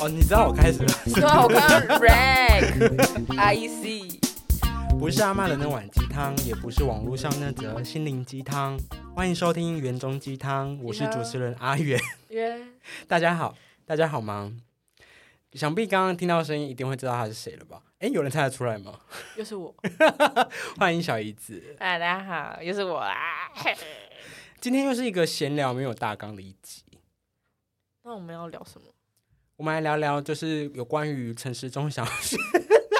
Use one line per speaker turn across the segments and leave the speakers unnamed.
哦，你知道我开始了，
对啊，我看到 rag I C，
不是阿妈的那碗鸡汤，也不是网络上那则心灵鸡汤。欢迎收听园中鸡汤，我是主持人阿元。
约
大家好，大家好吗？想必刚刚听到声音，一定会知道他是谁了吧？哎，有人猜得出来吗？
又是我，
欢迎小姨子。
哎，大家好，又是我啊。
今天又是一个闲聊没有大纲的一集，
那我们要聊什么？
我们来聊聊，就是有关于陈时中想要选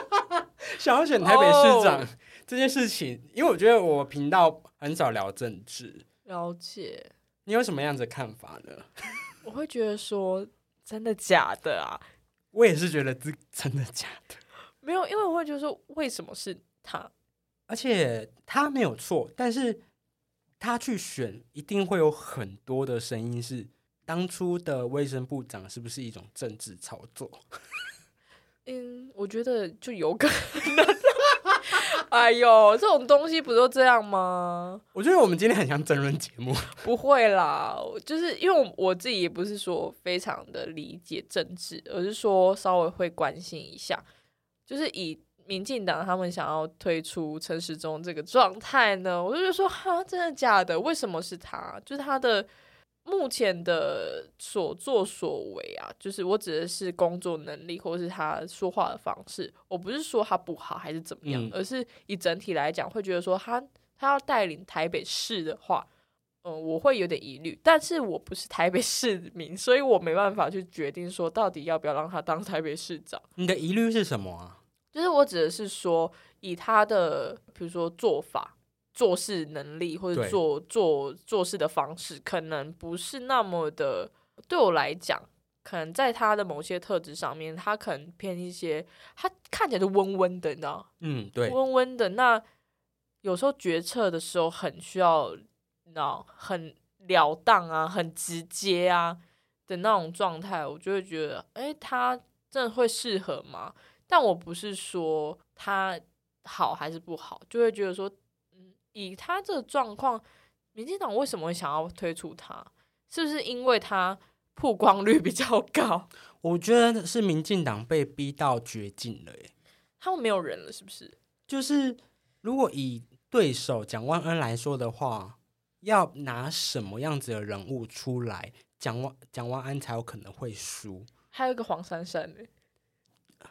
想要选台北市长
哦
这件事情。因为我觉得我频道很少聊政治，
了解，
你有什么样子的看法呢？
我会觉得说真的假的啊？
我也是觉得这真的假的，
没有，因为我会觉得说为什么是他？
而且他没有错，但是他去选，一定会有很多的声音是当初的卫生部长是不是一种政治操作？
嗯，我觉得就有可能。哎呦，这种东西不都这样吗？
我觉得我们今天很像争论节目，
不会啦，就是因为我我自己也不是说非常的理解政治，而是说稍微会关心一下，就是以民进党他们想要推出陈时中这个状态呢，我就觉得说哈，真的假的？为什么是他？就是他的目前的所作所为啊，就是我指的是工作能力或是他说话的方式，我不是说他不好还是怎么样，
嗯
而是以整体来讲，会觉得说他他要带领台北市的话。嗯，我会有点疑虑，但是我不是台北市民，所以我没办法去决定说到底要不要让他当台北市长。
你的疑虑是什么啊？
就是我指的是说，以他的比如说做法、做事能力或者做做做事的方式，可能不是那么的。对我来讲，可能在他的某些特质上面，他可能偏一些，他看起来就温温的，你知道，
嗯，对，
温温的。那有时候决策的时候很需要，你知道，很了当啊，很直接啊的那种状态，我就会觉得，哎、他真的会适合吗？但我不是说他好还是不好，就会觉得说，嗯，以他这个状况，民进党为什么会想要推出他？是不是因为他曝光率比较高？
我觉得是民进党被逼到绝境了，耶。
他们没有人了，是不是？
就是如果以对手蒋万恩来说的话，要拿什么样子的人物出来，蒋万蒋万安才有可能会输
还有一个黄珊珊呢、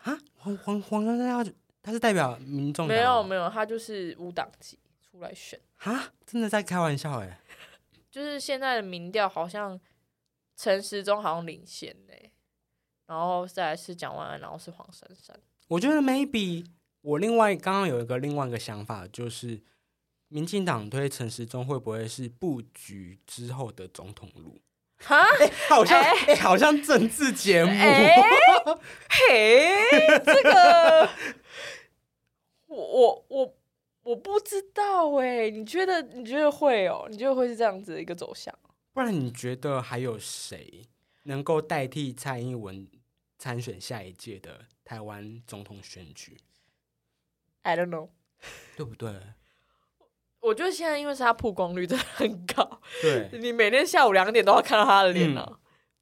啊？黄黄黄珊珊要他是代表民众
没有
哦
没有，他就是无党籍出来选。
啊，真的在开玩笑哎。
就是现在的民调好像陈时中好像领先呢、然后再来是蒋万安，然后是黄珊珊。
我觉得 maybe 我另外刚刚有一个另外一个想法，就是民进党推陈时中会不会是布局之后的总统路？
哈，
好像好像政治节目。
哎嘿，这个 我我我我不知道哎、你觉得你觉得会哦？你觉得会是这样子的一个走向？
不然你觉得还有谁能够代替蔡英文参选下一届的台湾总统选举
？I don't know。
对不对？
我觉得现在因为是他曝光率真的很高，
对，
你每天下午两点都要看到他的脸
嗯
啊，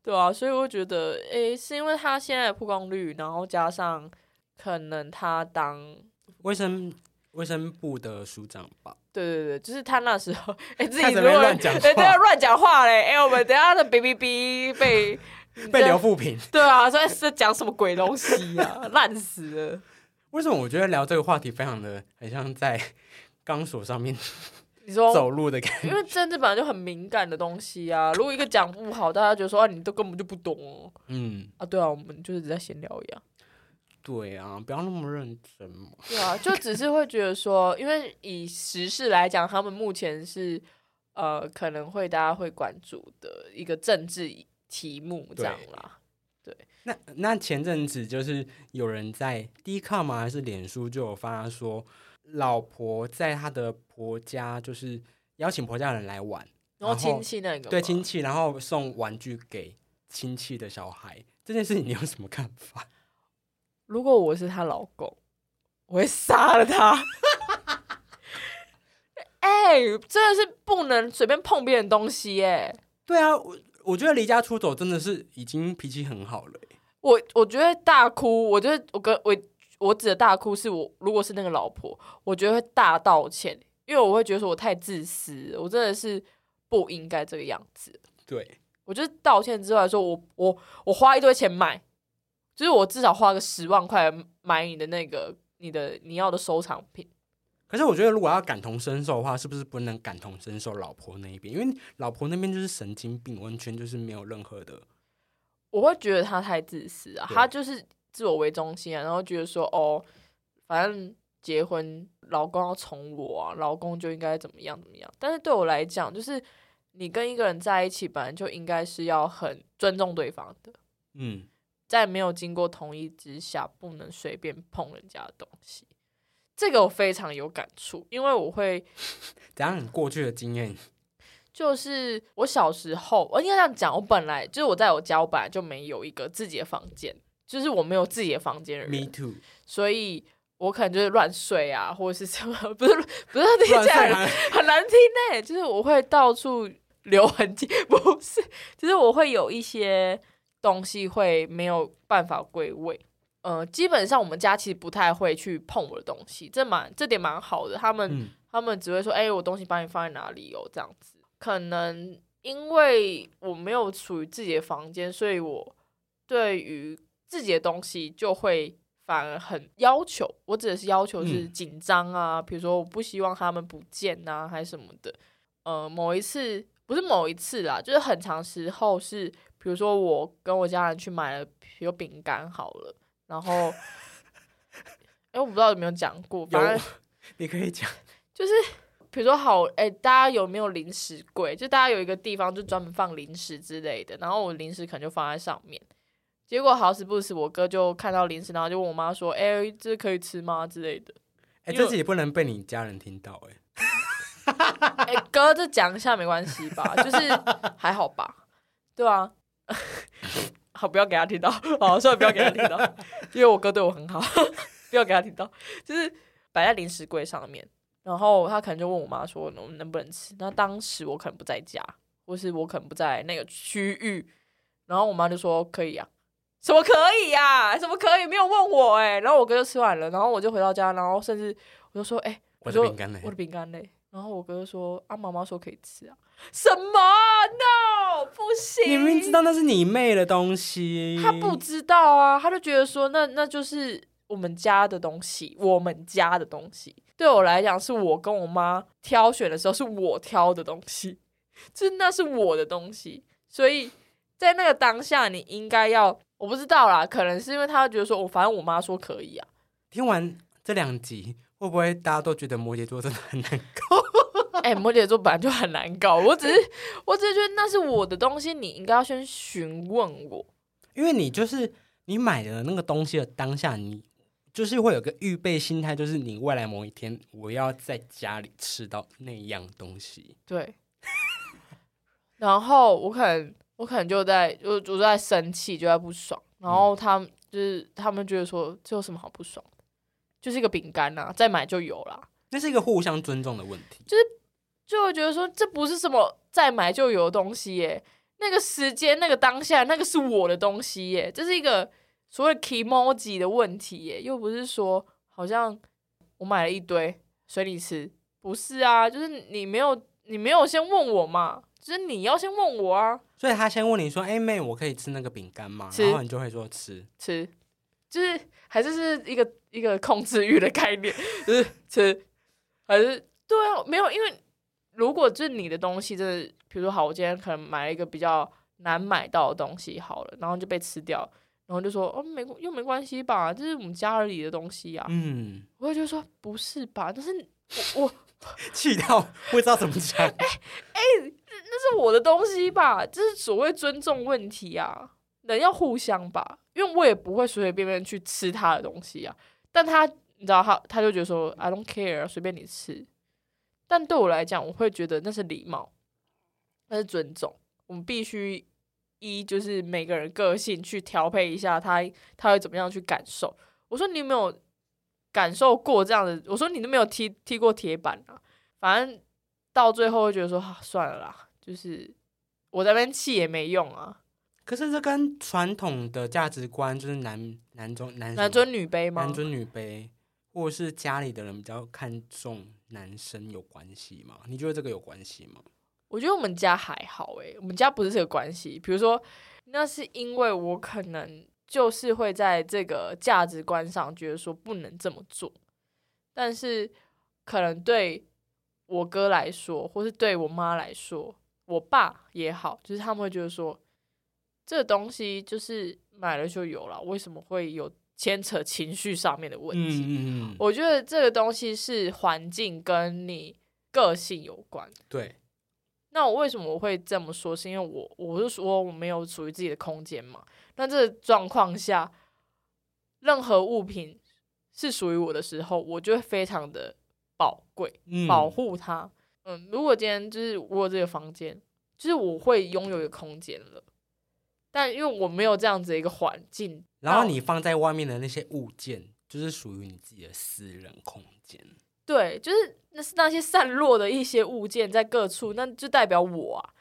对啊，所以我觉得，诶、是因为他现在的曝光率，然后加上可能他当，
卫生卫生部的署长吧。
对对对，就是他那时候，诶、自己
乱讲话
诶对啊，乱讲话嘞，诶、我们等一下的哔哔哔被
被刘富平，
对啊，说是讲什么鬼东西啊，烂死了。
为什么我觉得聊这个话题非常的很像在钢索上面
你说
走路的感觉？
因为政治本来就很敏感的东西啊，如果一个讲不好，大家觉得说啊，你都根本就不懂哦。
嗯，
啊，对啊，我们就是只在闲聊一样。
对啊，不要那么认真嘛。
对啊，就只是会觉得说，因为以时事来讲，他们目前是呃可能会大家会关注的一个政治题目这样啦。
对那那前阵子就是有人在 d 卡嘛还是脸书就有发说，老婆在她的婆家就是邀请婆家人来玩，
然后亲戚那个
对亲戚，然后送玩具给亲戚的小孩，这件事情你有什么看法？
如果我是她老公，我会杀了他。哎、哎、真的是不能随便碰别人东西哎、
对啊，我我觉得离家出走真的是已经脾气很好了欸、
我我觉得大哭，我觉得我跟我我指的大哭是我如果是那个老婆，我觉得会大道歉，因为我会觉得说我太自私，我真的是不应该这个样子。
对，
我就是道歉之外说我我我花一堆钱买，就是我至少花个十万块买你的那个你的你要的收藏品。
可是我觉得如果要感同身受的话，是不是不能感同身受老婆那一边？因为老婆那边就是神经病，完全就是没有任何的。
我会觉得他太自私啊，
对
他就是自我为中心啊，然后觉得说哦，反正结婚老公要宠我啊，老公就应该怎么样怎么样。但是对我来讲，就是你跟一个人在一起，本来就应该是要很尊重对方的，
嗯，
在没有经过同意之下，不能随便碰人家的东西。这个我非常有感触，因为我会
怎样？你过去的经验，
就是我小时候，我应该这样讲，我本来就是我在我家，我本来就没有一个自己的房间，就是我没有自己的房间的
Me，too，
所以我可能就是乱睡啊，或者是什么，不是不是听
乱
起来
睡
很难听呢、就是我会到处留痕迹，不是，就是我会有一些东西会没有办法归位。呃，基本上我们家其实不太会去碰我的东西，这蛮这点蛮好的。他们、
嗯，
他们只会说：“哎、我东西帮你放在哪里哦？”这样子，可能因为我没有属于自己的房间，所以我对于自己的东西就会反而很要求。我指的是要求是
嗯
紧张啊，比如说我不希望他们不见啊，还是什么的。呃，某一次不是某一次啦，就是很长时候是，比如说我跟我家人去买了，比如饼干好了，然后，哎、我不知道有没有讲过，反正
有，你可以讲。
就是比如说好，哎、大家有没有零食柜？就大家有一个地方就专门放零食之类的，然后我零食可能就放在上面。结果好死不死，我哥就看到零食，然后就问我妈说：“哎、这可以吃吗？”之类的。
哎、
因为
这集也不能被你家人听到、哎，
哎、哥，这讲一下没关系吧？就是 还好吧，对啊。好，不要给他听到。好，算了，不要给他听到，因为我哥对我很好，不要给他听到。就是摆在零食柜上面，然后他可能就问我妈说能能不能吃。那当时我可能不在家，或是我可能不在那个区域，然后我妈就说可以啊。什么可以呀、什么可以？没有问我哎、然后我哥就吃完了，然后我就回到家，然后甚至我就说，哎、
我的
说
饼干嘞
我，的饼干嘞。然后我哥就说：“啊，妈妈说可以吃啊。”什么啊？No，不行！
你明明知道那是你妹的东西，
他不知道啊，他就觉得说那那就是我们家的东西，我们家的东西。对我来讲，是我跟我妈挑选的时候是我挑的东西，就是那是我的东西，所以在那个当下，你应该要，我不知道啦，可能是因为他觉得说，我反正我妈说可以啊，
听完这两集，会不会大家都觉得摩羯座真的很难搞？
哎、摩羯座本来就很难搞，我只是我只是觉得那是我的东西，你应该要先询问我。
因为你就是你买的那个东西的当下，你就是会有个预备心态，就是你未来某一天我要在家里吃到那样东西。
对，然后我可能我可能就在就我就在生气，就在不爽，然后他们就是他们觉得说这有什么好不爽的，就是一个饼干呐，再买就有啦，
那是一个互相尊重的问题。
就会觉得说这不是什么再买就有的东西耶，那个时间那个当下那个是我的东西耶，这是一个所谓 emoji 的问题耶，又不是说好像我买了一堆随你吃，不是啊，就是你没有你没有先问我嘛，就是你要先问我啊，
所以他先问你说：“哎、妹，我可以吃那个饼干吗？”然后你就会说吃。
吃，就是还是是一个一个控制欲的概念，就是吃，还是对啊，没有，因为如果就是你的东西，真的，比如说好，我今天可能买了一个比较难买到的东西，好了，然后就被吃掉，然后就说哦没又没关系吧，这是我们家里的东西啊，
嗯，
我会觉得说不是吧，但是我我
气到不知道怎么讲。
那是我的东西吧，这是所谓尊重问题啊，人要互相吧，因为我也不会随随便便去吃他的东西啊。但他，你知道他，他就觉得说 I don't care，随便你吃。但对我来讲，我会觉得那是礼貌，那是尊重。我们必须依就是每个人个性去调配一下他，他会怎么样去感受。我说你有没有感受过这样的？我说你都没有踢踢过铁板啊，反正到最后会觉得说，啊、算了啦，就是我在那边气也没用啊，
可是这跟传统的价值观，就是男男尊男
男尊女卑吗？
男尊女卑，或者是家里的人比较看重男生有关系吗？你觉得这个有关系吗？
我觉得我们家还好诶、我们家不是这个关系。比如说，那是因为我可能就是会在这个价值观上觉得说不能这么做，但是可能对我哥来说，或是对我妈来说，我爸也好，就是他们会觉得说，这个东西就是买了就有了，为什么会有牵扯情绪上面的问题？
嗯嗯嗯，
我觉得这个东西是环境跟你个性有关。
对，
那我为什么我会这么说？是因为我我是说我没有属于自己的空间嘛。那这个状况下，任何物品是属于我的时候，我就会非常的宝贵，
嗯
保护它。嗯，如果今天就是我有这个房间，就是我会拥有一个空间了。但因为我没有这样子的一个环境，
然后你放在外面的那些物件，就是属于你自己的私人空间。
对，就是那是那些散落的一些物件在各处，那就代表我啊，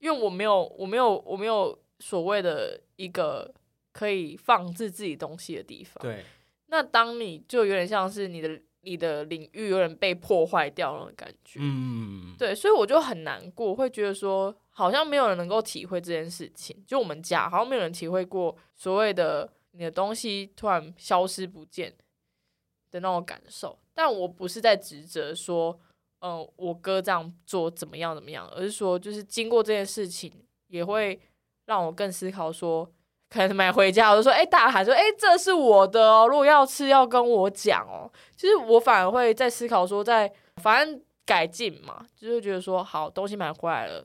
因为我没有，我没有，我没有所谓的一个可以放置自己东西的地方。
对，
那当你就有点像是你的你的领域有点被破坏掉那种感觉。
嗯，
对，所以我就很难过，会觉得说好像没有人能够体会这件事情。就我们家好像没有人体会过所谓的你的东西突然消失不见的那种感受。但我不是在指责说，嗯、我哥这样做怎么样怎么样，而是说就是经过这件事情，也会让我更思考说。可能买回家，我就说，哎、大喊说，哎、这是我的哦，如果要吃要跟我讲哦。其实我反而会在思考说，在反正改进嘛，就是觉得说好东西买回来了，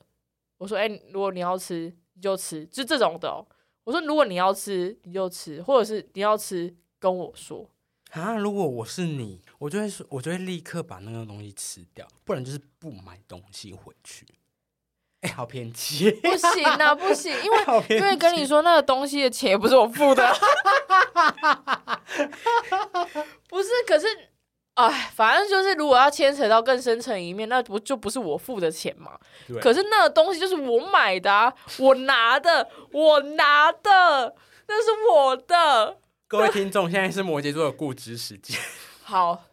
我说哎、如果你要吃你就吃，就这种的、哦。我说如果你要吃你就吃，或者是你要吃跟我说。
啊，如果我是你，我就会说，我就会立刻把那个东西吃掉，不然就是不买东西回去。哎、好偏激，
不行啊，不行，因为 因为跟你说那个东西的钱也不是我付的，不是，可是。哎，反正就是，如果要牵扯到更深层一面，那不就不是我付的钱嘛？
对
可是那个东西就是我买的、啊，我拿的，我拿的，那是我的。
各位听众，现在是摩羯座的固执时间。
好，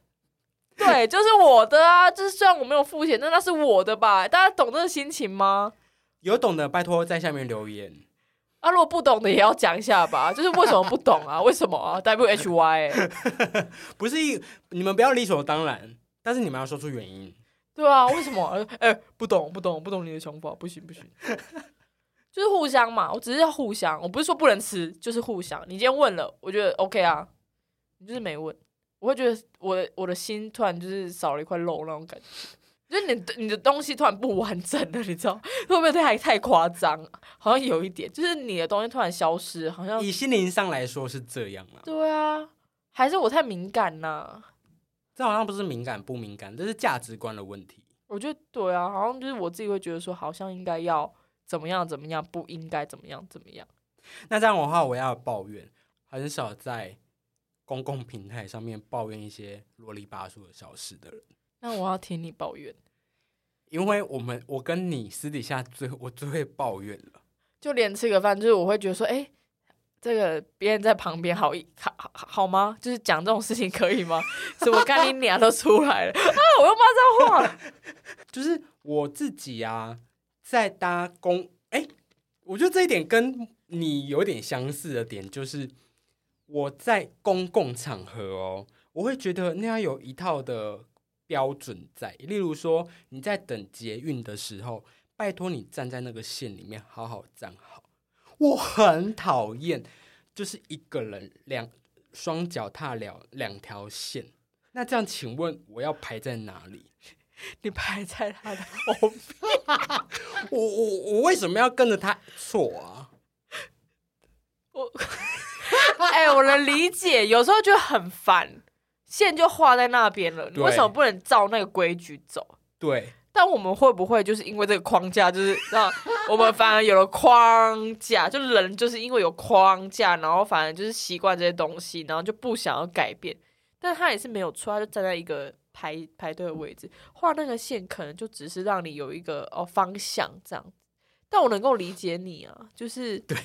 对，就是我的啊。就是虽然我没有付钱，但那是我的吧？大家懂这个心情吗？
有懂的，拜托在下面留言。
啊，如果不懂的也要讲一下吧。就是为什么不懂啊？为什么啊？W H Y，、欸、
不是一，你们不要理所当然，但是你们要说出原因。
对啊，为什么？呃哎、不懂，不懂，不懂你的想法，不行，不行。就是互相嘛，我只是要互相，我不是说不能吃，就是互相。你今天问了，我觉得 OK 啊，你就是没问，我会觉得我的我的心突然就是少了一块肉那种感觉，就是你的你的东西突然不完整了，你知道会不会太太夸张？好像有一点，就是你的东西突然消失，好像
以心灵上来说是这样啊，
对啊，还是我太敏感呐、
这好像不是敏感不敏感，这是价值观的问题。
我觉得对啊，好像就是我自己会觉得说，好像应该要怎么样怎么样，不应该怎么样怎么样。
那这样的话，我要抱怨，很少在公共平台上面抱怨一些啰里吧嗦的小事的人，
那我要听你抱怨，
因为我们我跟你私底下最我最会抱怨了。
就连吃个饭，就是我会觉得说，哎、这个别人在旁边好一好好好吗？就是讲这种事情可以吗？什么干你娘都出来了啊！我又骂脏话了。
就是我自己啊，在搭公哎、我觉得这一点跟你有点相似的点，就是我在公共场合哦，我会觉得那样有一套的标准在。例如说，你在等捷运的时候，拜托你站在那个线里面好好站好。我很讨厌，就是一个人两双脚踏了两条线。那这样，请问我要排在哪里？
你排在他的后面，
我我我为什么要跟着他错啊？
我哎、我能理解，有时候就很烦，线就画在那边了，你为什么不能照那个规矩走？
对，
但我们会不会就是因为这个框架，就是让我们反而有了框架？就人就是因为有框架，然后反而就是习惯这些东西，然后就不想要改变。但他也是没有错，他就站在一个排排队的位置，画那个线可能就只是让你有一个哦方向这样。但我能够理解你啊，就是
对，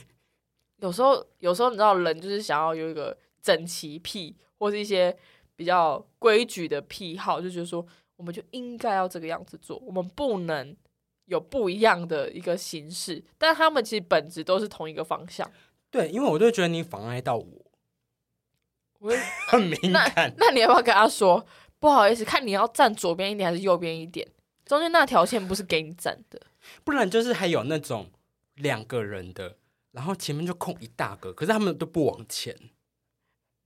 有时候有时候你知道人就是想要有一个整齐癖，或是一些比较规矩的癖好，就觉得说我们就应该要这个样子做，我们不能有不一样的一个形式。但他们其实本质都是同一个方向。
对，因为我就觉得你妨碍到我，
我会
很敏感。
那你要不要跟他说不好意思，看你要站左边一点还是右边一点？中间那条线不是给你站的。
不然就是还有那种两个人的，然后前面就空一大格，可是他们都不往前。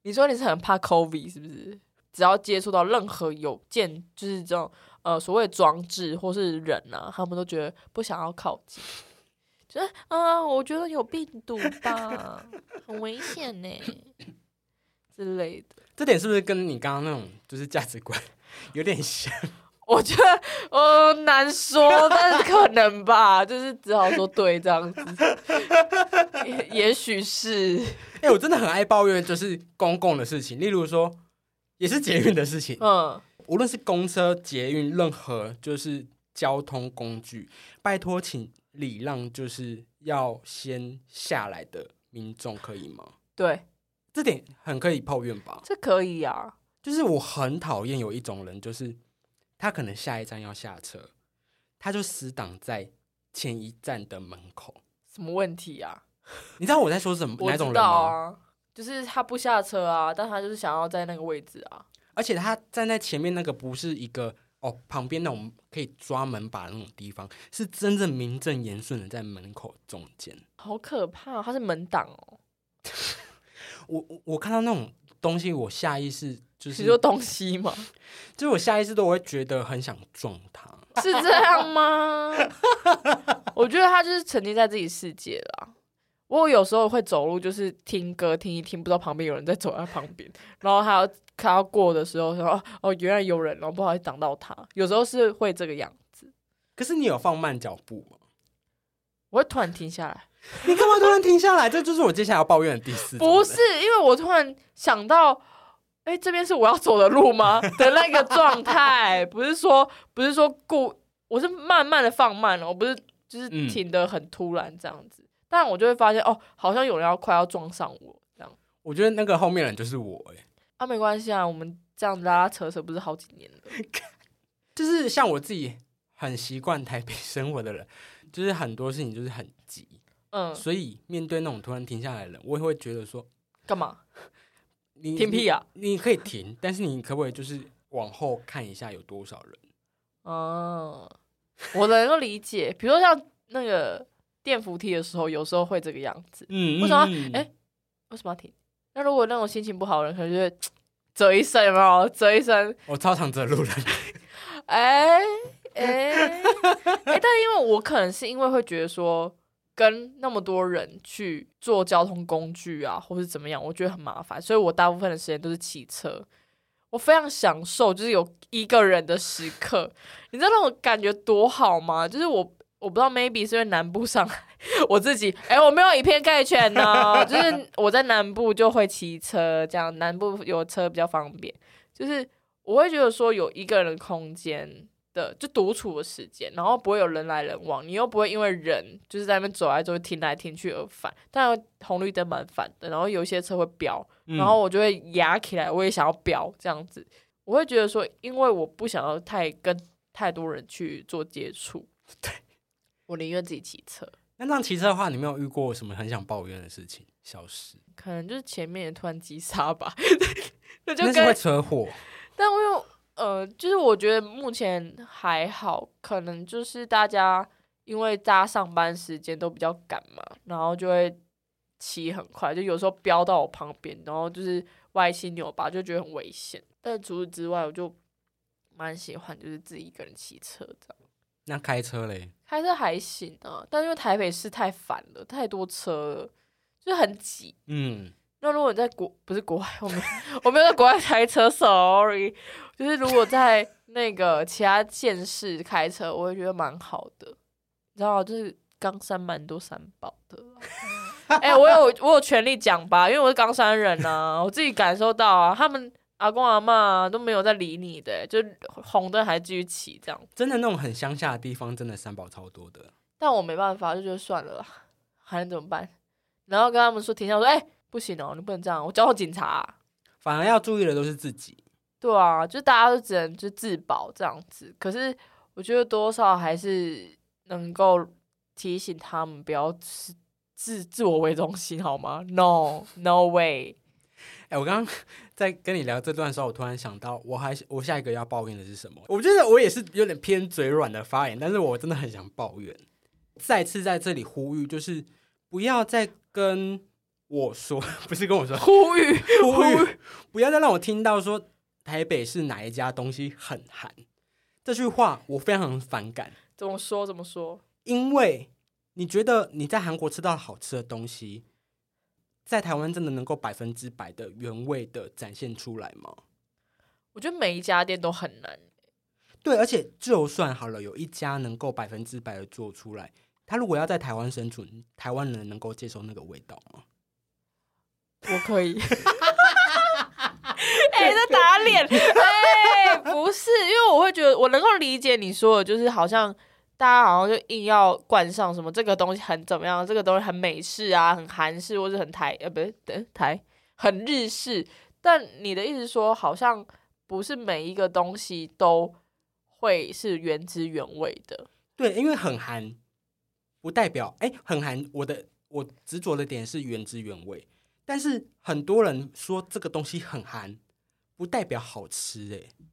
你说你是很怕 COVID 是不是？只要接触到任何有件，就是这种呃所谓装置或是人啊，他们都觉得不想要靠近，就是啊，我觉得有病毒吧，很危险呢之类的。
这点是不是跟你刚刚那种就是价值观 有点像？
我觉得呃难说，但是可能吧，就是只好说对这样子，也也许是。
哎、我真的很爱抱怨，就是公共的事情，例如说也是捷运的事情，
嗯，
无论是公车、捷运，任何就是交通工具，拜托请礼让，就是要先下来的民众，可以吗？
对，
这点很可以抱怨吧？
这可以啊。
就是我很讨厌有一种人，就是他可能下一站要下车，他就死挡在前一站的门口。
什么问题啊？
你知道我在说什么
我知
哪种人吗？
道啊，就是他不下车啊，但他就是想要在那个位置啊。
而且他站在前面那个不是一个哦旁边那种可以抓门把的那种地方，是真正名正言顺的在门口中间。
好可怕、哦，他是门挡哦。
我我我看到那种东西，我下意识就是
说东西嘛？
就是我下意识都会觉得很想撞他。
是这样吗？我觉得他就是沉浸在自己世界啦。我有时候会走路，就是听歌听一听，不知道旁边有人在走在旁边，然后他要看到过的时候说哦哦，原来有人，然后不好意思挡到他。有时候是会这个样子，
可是你有放慢脚步吗？
我会突然停下来。
你干嘛突然停下来？这就是我接下来要抱怨的第四。
不是，因为我突然想到，哎、这边是我要走的路吗？的那个状态，不是说不是说故，我是慢慢的放慢了，我不是就是
嗯
停的很突然这样子，但我就会发现哦，好像有人要快要撞上我这样。
我觉得那个后面人就是我、欸，
啊，没关系啊，我们这样拉拉扯扯不是好几年了。
就是像我自己很习惯台北生活的人，就是很多事情就是很急，
嗯，
所以面对那种突然停下来的人，我也会觉得说，
干嘛
你
停屁啊？
你，你可以停，但是你可不可以就是往后看一下有多少人？
哦，我能够理解，比如说像那个电扶梯的时候，有时候会这个样子。
嗯
为什么
嗯
哎为什么要停？那如果那种心情不好的人，可能就会啧一声，有没有？啧一声，
我超常折路人，
哎哎哎！但因为我可能是因为会觉得说，跟那么多人去坐交通工具啊，或是怎么样，我觉得很麻烦，所以我大部分的时间都是骑车。我非常享受，就是有一个人的时刻，你知道那种感觉多好吗？就是我我不知道，maybe 是因为南部上来，我自己哎、我没有以偏概全呢，就是我在南部就会骑车，这样南部有车比较方便，就是我会觉得说有一个人的空间的就独处的时间，然后不会有人来人往，你又不会因为人就是在那边走来走去、停来停去而烦。但红绿灯蛮烦的，然后有一些车会飙，
嗯
然后我就会压起来，我也想要飙这样子。我会觉得说，因为我不想要太跟太多人去做接触，对 我宁愿自己骑车。
那这样骑车的话，你没有遇过什么很想抱怨的事情？小事，
可能就是前面突然急刹吧，那就
那是会
跟
车祸。
但我有呃，就是我觉得目前还好，可能就是大家因为大家上班时间都比较赶嘛，然后就会骑很快，就有时候飙到我旁边，然后就是歪七扭八，就觉得很危险。但除此之外，我就蛮喜欢就是自己一个人骑车这样。
那开车嘞？
开车还行啊，但因为台北市太烦了，太多车了，就很挤。
嗯，
那如果你在国不是国外，我们我没有在国外开车，sorry。就是如果在那个其他县市开车，我会觉得蛮好的。你知道，就是冈山蛮多三宝的啦。哎、我有我有权利讲吧，因为我是冈山人啊，我自己感受到啊，他们阿公阿妈都没有在理你的，就红灯还继续骑这样。
真的那种很乡下的地方，真的三宝超多的。
但我没办法，就觉得算了啦，还能怎么办？然后跟他们说停下，我说哎、不行哦，你不能这样，我叫到警察、
反而要注意的都是自己。
对啊，就大家都只能就自保这样子。可是我觉得多少还是能够提醒他们不要自自自我为中心，好吗？No No way。
哎、我刚刚 在跟你聊这段的时候，我突然想到，我还我下一个要抱怨的是什么？我觉得我也是有点偏嘴软的发言，但是我真的很想抱怨。再次在这里呼吁，就是不要再跟我说，不是跟我说，
呼吁
呼吁，不要再让我听到说台北是哪一家东西很寒这句话，我非常反感。
怎么说怎么说？
因为你觉得你在韩国吃到好吃的东西，在台湾真的能够百分之百的原味的展现出来吗？
我觉得每一家店都很难。
对，而且就算好了，有一家能够百分之百的做出来，他如果要在台湾生存，台湾人能够接受那个味道吗？
我可以。哎、这打脸！哎、不是，因为我会觉得我能够理解你说的，就是好像大家好像就硬要冠上什么这个东西很怎么样，这个东西很美式啊，很韩式，或者很台呃，不是对台很日式。但你的意思说，好像不是每一个东西都会是原汁原味的。
对，因为很韩，不代表哎，很韩。我的我执着的点是原汁原味，但是很多人说这个东西很寒，不代表好吃哎。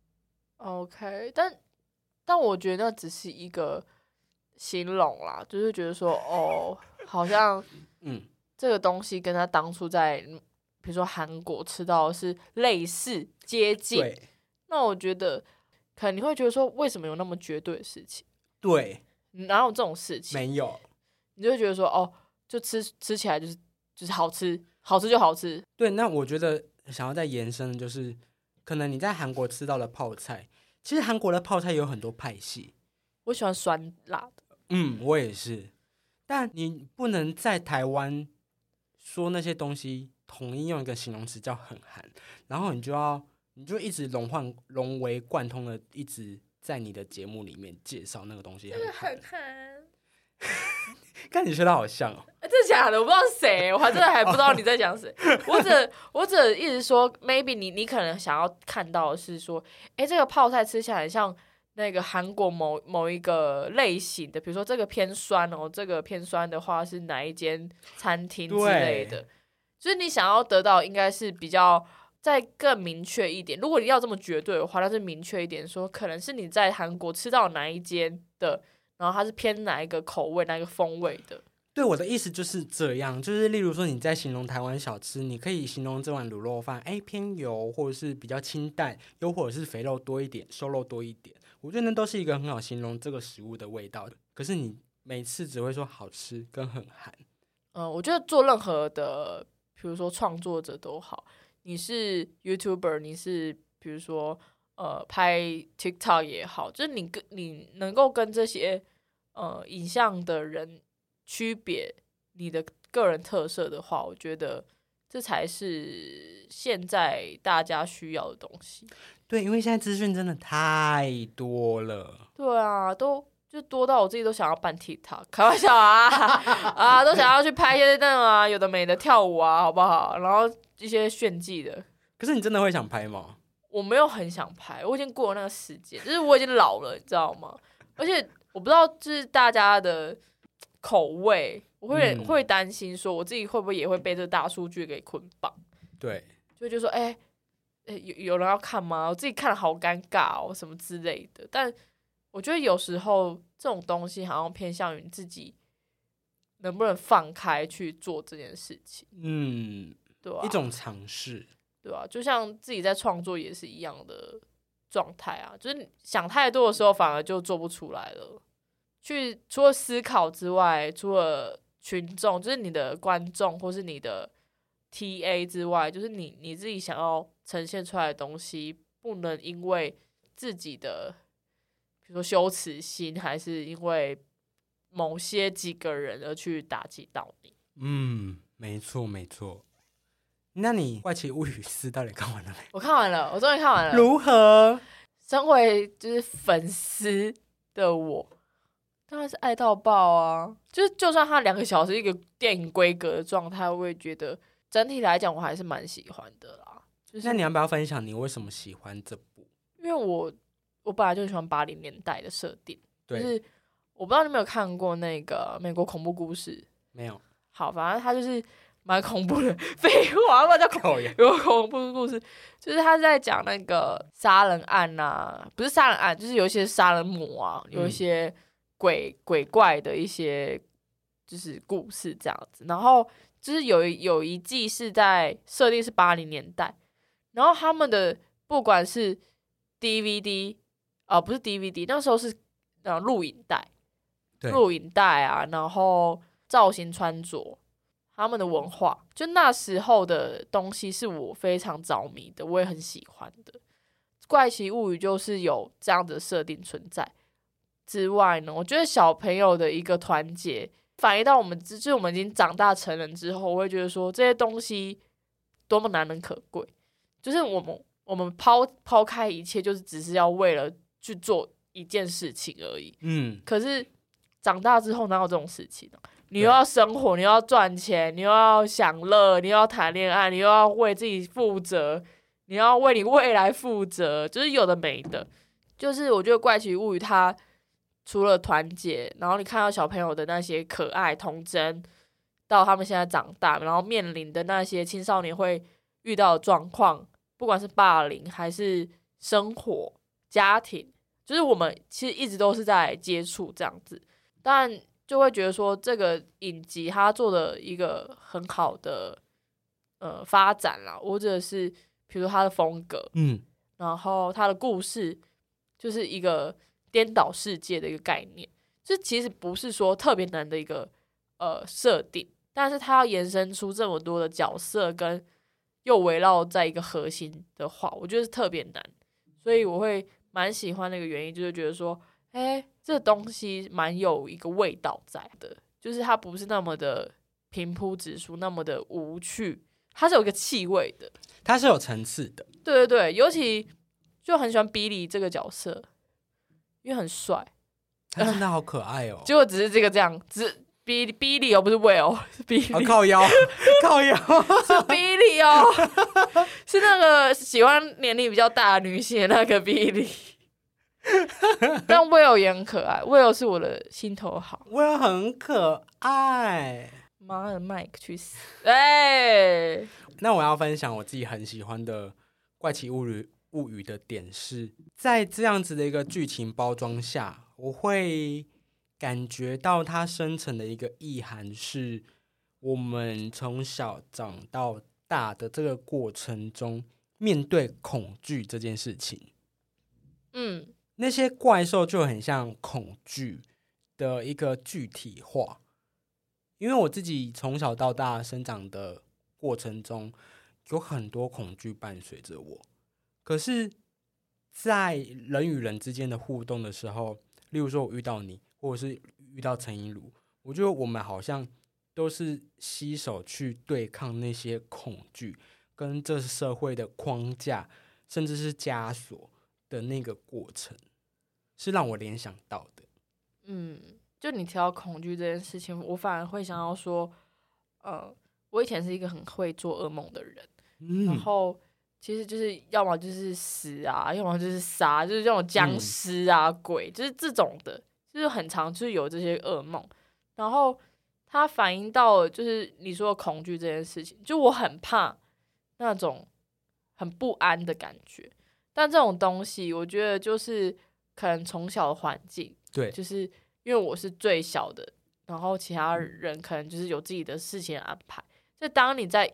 OK，但但我觉得那只是一个形容啦，就是觉得说哦，好像
嗯，
这个东西跟他当初在嗯比如说韩国吃到的是类似接近，那我觉得可能你会觉得说，为什么有那么绝对的事情？
对，
哪有这种事情？
没有。
你就会觉得说，哦，就吃吃起来就是就是好吃，好吃就好吃。
对，那我觉得想要再延伸的就是，可能你在韩国吃到的泡菜，其实韩国的泡菜有很多派系。
我喜欢酸辣的，
嗯，我也是。但你不能在台湾说那些东西，统一用一个形容词叫很韩，然后你就要你就一直融换融为贯通的，一直在你的节目里面介绍那个东西很韩。
韩。
看你学的好像哦。
欸、真的假的？我不知道谁，我还真的还不知道你在讲谁。我只我只一直说，maybe 你你可能想要看到的是说，哎、这个泡菜吃起来很像那个韩国某某一个类型的，比如说这个偏酸哦，这个偏酸的话是哪一间餐厅之类的。就是你想要得到，应该是比较再更明确一点。如果你要这么绝对的话，那是明确一点说，可能是你在韩国吃到哪一间的，然后它是偏哪一个口味、哪一个风味的。
对我的意思就是这样，就是例如说你在形容台湾小吃，你可以形容这碗卤肉饭，哎，偏油或者是比较清淡，又或者是肥肉多一点，瘦肉多一点，我觉得那都是一个很好形容这个食物的味道的。可是你每次只会说好吃跟很寒，
嗯，我觉得做任何的，比如说创作者都好，你是 YouTuber，你是比如说呃拍 TikTok 也好，就是你跟你能够跟这些呃影像的人区别你的个人特色的话，我觉得这才是现在大家需要的东西。
对，因为现在资讯真的太多了。
对啊，都就多到我自己都想要办 TikTok，开玩笑啊 啊，都想要去拍一些那种啊有的没的跳舞啊，好不好？然后一些炫技的，
可是你真的会想拍吗？
我没有很想拍，我已经过了那个时间，就是我已经老了，你知道吗？而且我不知道就是大家的口味，我会、
嗯
会担心说我自己会不会也会被这大数据给捆绑，
对，
就会就说哎。哎有有人要看吗？我自己看了好尴尬哦，什么之类的。但我觉得有时候这种东西好像偏向于自己能不能放开去做这件事情，
嗯，
对吧、
一种尝试。
对吧、就像自己在创作也是一样的状态啊，就是想太多的时候，反而就做不出来了。去除了思考之外，除了群众，就是你的观众或是你的 TA 之外，就是你你自己想要呈现出来的东西，不能因为自己的，比如说羞耻心，还是因为某些几个人而去打击到你。
嗯，没错没错。那你《怪奇物语四》到底看完了没？
我看完了，我终于看完了。
如何？
身为就是粉丝的我，当然是爱到爆啊！就是就算它两个小时一个电影规格的状态，我也觉得整体来讲我还是蛮喜欢的啦。就是
那你要不要分享你为什么喜欢这部？
因为我我本来就喜欢八零年代的设定，就，是我不知道你有没有看过那个美国恐怖故事。
没有。
好，反正它就是蛮恐怖的。废话，what 叫恐有恐怖故事，就是他在讲那个杀人案呐、不是杀人案，就是有一些杀人魔啊，有一
嗯
些鬼鬼怪的一些就是故事这样子。然后就是有一有一季是在设定是八零年代，然后他们的不管是 DVD 啊、不是 DVD，那时候是呃录影带，录影带啊，然后造型穿着，他们的文化，就那时候的东西是我非常着迷的，我也很喜欢的。怪奇物语就是有这样的设定存在之外呢，我觉得小朋友的一个团结，反映到我们就是我们已经长大成人之后，我会觉得说这些东西多么难能可贵，就是我们我们抛抛开一切，就是只是要为了去做一件事情而已。
嗯，
可是长大之后哪有这种事情呢、你又要生活，你又要赚钱，你又要享乐，你又要谈恋爱，你又要为自己负责，你要为你未来负责，就是有的没的。就是我觉得《怪奇物语》它除了团结，然后你看到小朋友的那些可爱童真，到他们现在长大，然后面临的那些青少年会遇到的状况，不管是霸凌还是生活、家庭，就是我们其实一直都是在接触这样子，但就会觉得说这个影集它做的一个很好的呃发展啦，或者是比如说它的风格，
嗯，
然后它的故事就是一个颠倒世界的一个概念，这其实不是说特别难的一个呃设定，但是它要延伸出这么多的角色跟又围绕在一个核心的话，我觉得是特别难，所以我会蛮喜欢那个原因，就是觉得说，哎、这东西蛮有一个味道在的，就是它不是那么的平铺直述，那么的无趣，它是有一个气味的。
它是有层次的。
对对对，尤其就很喜欢比利这个角色，因为很帅。
他真的 好可爱哦！
结果只是这个这样，只比比利哦，不是 Will，是比利，
啊靠腰，靠腰
是 Billy 哦，是那个喜欢年龄比较大的女性的那个比利。但 Will 也很可爱，Will 是我的心头好。
，Will 很可爱。
妈的，麦克去死！哎、
那我要分享我自己很喜欢的《怪奇物语》物语的点是，在这样子的一个剧情包装下，我会感觉到它深层的一个意涵是，我们从小长到大的这个过程中，面对恐惧这件事情，
嗯，
那些怪兽就很像恐惧的一个具体化。因为我自己从小到大生长的过程中，有很多恐惧伴随着我。可是，在人与人之间的互动的时候，例如说我遇到你，或者是遇到陈怡如，我觉得我们好像都是携手去对抗那些恐惧，跟这社会的框架，甚至是枷锁的那个过程，是让我联想到的。
嗯，就你提到恐惧这件事情，我反而会想要说，呃，我以前是一个很会做噩梦的人，然
嗯，
后其实就是要么就是死啊，要么就是杀，就是这种僵尸啊、鬼，就是这种的，就是很常就是有这些噩梦，然后它反映到了就是你说的恐惧这件事情，就我很怕那种很不安的感觉，但这种东西我觉得就是可能从小的环境。
对，
就是因为我是最小的，然后其他人可能就是有自己的事情安排。就当你在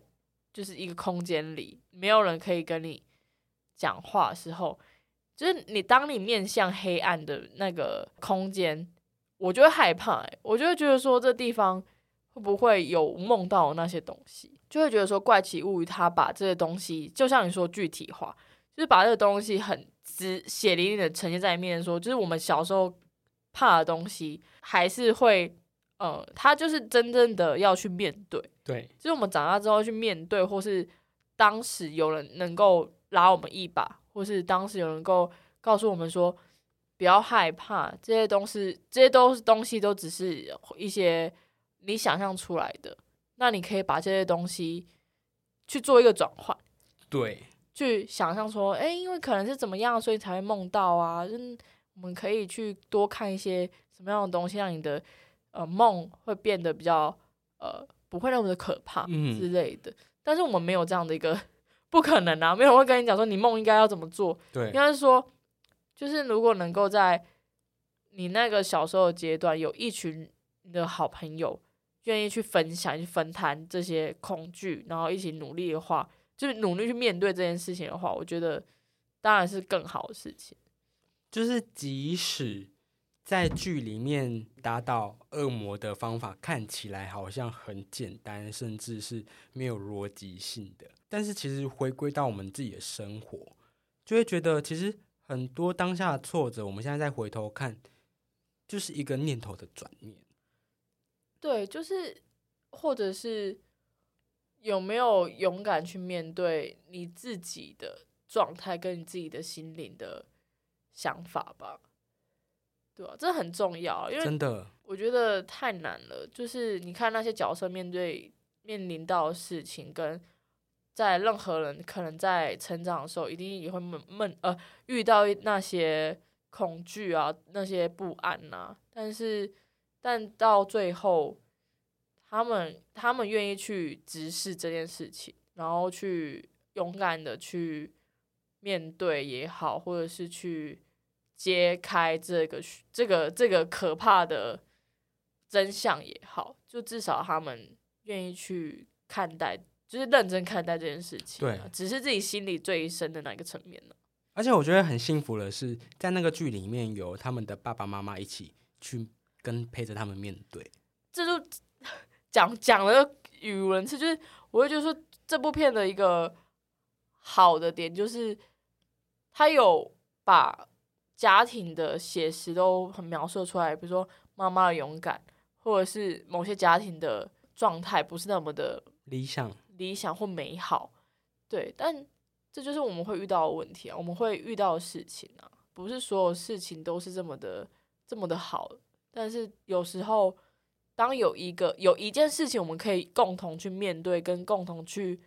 就是一个空间里，没有人可以跟你讲话的时候，就是你当你面向黑暗的那个空间，我就会害怕、欸，我就会觉得说这地方会不会有梦到的那些东西，就会觉得说怪奇物语它把这些东西，就像你说具体化，就是把这个东西很直血淋淋的呈现在面前，说就是我们小时候怕的东西，还是会，呃，他就是真正的要去面对，
对，
就是我们长大之后去面对，或是当时有人能够拉我们一把，或是当时有人能够告诉我们说不要害怕，这些东西，这些都是东西，都只是一些你想象出来的。那你可以把这些东西去做一个转换，
对，
去想象说，哎、因为可能是怎么样，所以才会梦到啊。嗯，我们可以去多看一些什么样的东西，让你的呃梦会变得比较呃不会那么的可怕
嗯
之类的。但是我们没有这样的一个，不可能啊，没有人会跟你讲说你梦应该要怎么做，
对
应，该是说，就是如果能够在你那个小时候的阶段，有一群你的好朋友愿意去分享、去分摊这些恐惧，然后一起努力的话，就是努力去面对这件事情的话，我觉得当然是更好的事情。
就是即使在剧里面达到恶魔的方法看起来好像很简单，甚至是没有逻辑性的，但是其实回归到我们自己的生活，就会觉得其实很多当下的挫折，我们现在再回头看，就是一个念头的转念。
对，就是或者是有没有勇敢去面对你自己的状态跟你自己的心灵的想法吧，对啊，这很重要，因为
真的，
我觉得太难了。就是你看那些角色面对面临到的事情，跟在任何人可能在成长的时候，一定也会闷闷呃遇到那些恐惧啊，那些不安呐、但是但到最后，他们他们愿意去直视这件事情，然后去勇敢的去面对也好，或者是去揭开这个虚这个这个可怕的真相也好，就至少他们愿意去看待，就是认真看待这件事情啊、
对
只是自己心里最深的那个层面呢、
而且我觉得很幸福的是，在那个剧里面有他们的爸爸妈妈一起去跟陪着他们面对。
这就讲讲了语无伦次，就是我会觉得说这部片的一个好的点就是，他有把家庭的写实都很描述出来，比如说妈妈的勇敢，或者是某些家庭的状态不是那么的
理想，
理想或美好，对，但这就是我们会遇到的问题啊，我们会遇到的事情啊，不是所有事情都是这么的这么的好，但是有时候当有一个有一件事情我们可以共同去面对跟共同去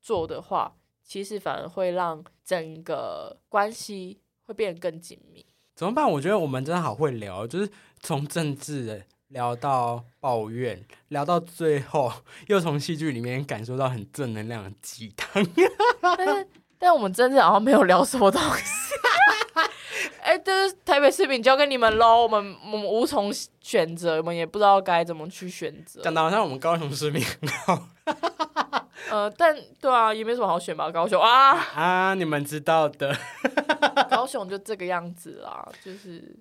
做的话，其实反而会让整个关系会变得更紧密。
怎么办？我觉得我们真的好会聊，就是从政治聊到抱怨，聊到最后又从戏剧里面感受到很正能量的鸡汤。
但是，但我们真正好像没有聊什么东西。哎、这是台北市民交给你们喽，我们我们无从选择，我们也不知道该怎么去选择。
讲的好像我们高雄市民
呃，但对啊，也没什么好选吧，高雄啊，
啊，你们知道的。
高雄就这个样子啦，就是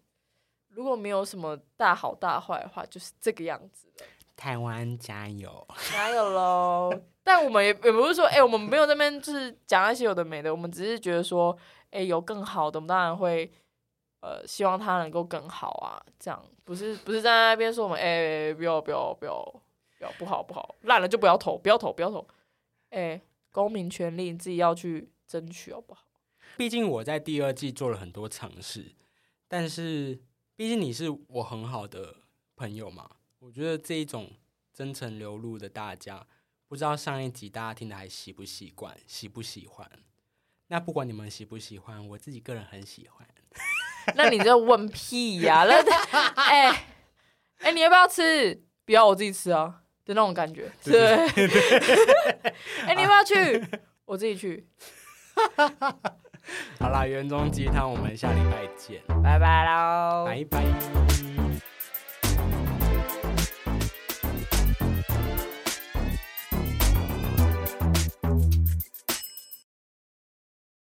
如果没有什么大好大坏的话，就是这个样子了。
台湾加油！
加油喽！但我们也也不是说，哎、我们没有在那边就是讲那些有的没的，我们只是觉得说，哎、有更好的，我们当然会呃希望他能够更好啊，这样不是不是在那边说我们，哎、不要不要不要不要不好不好，烂了就不要投，不要投不要投，哎、公民权利你自己要去争取好不好？
毕竟我在第二季做了很多尝试，但是毕竟你是我很好的朋友嘛，我觉得这一种真诚流露的大家，不知道上一集大家听的还习不习惯，喜不喜欢？那不管你们喜不喜欢，我自己个人很喜欢。
那你这问屁呀、那 哎哎、你要不要吃？不要，我自己吃啊的那种感觉。对，哎、你要不要去？我自己去。
好啦，园中鸡汤，我们下礼拜见，
拜拜喽。
拜拜。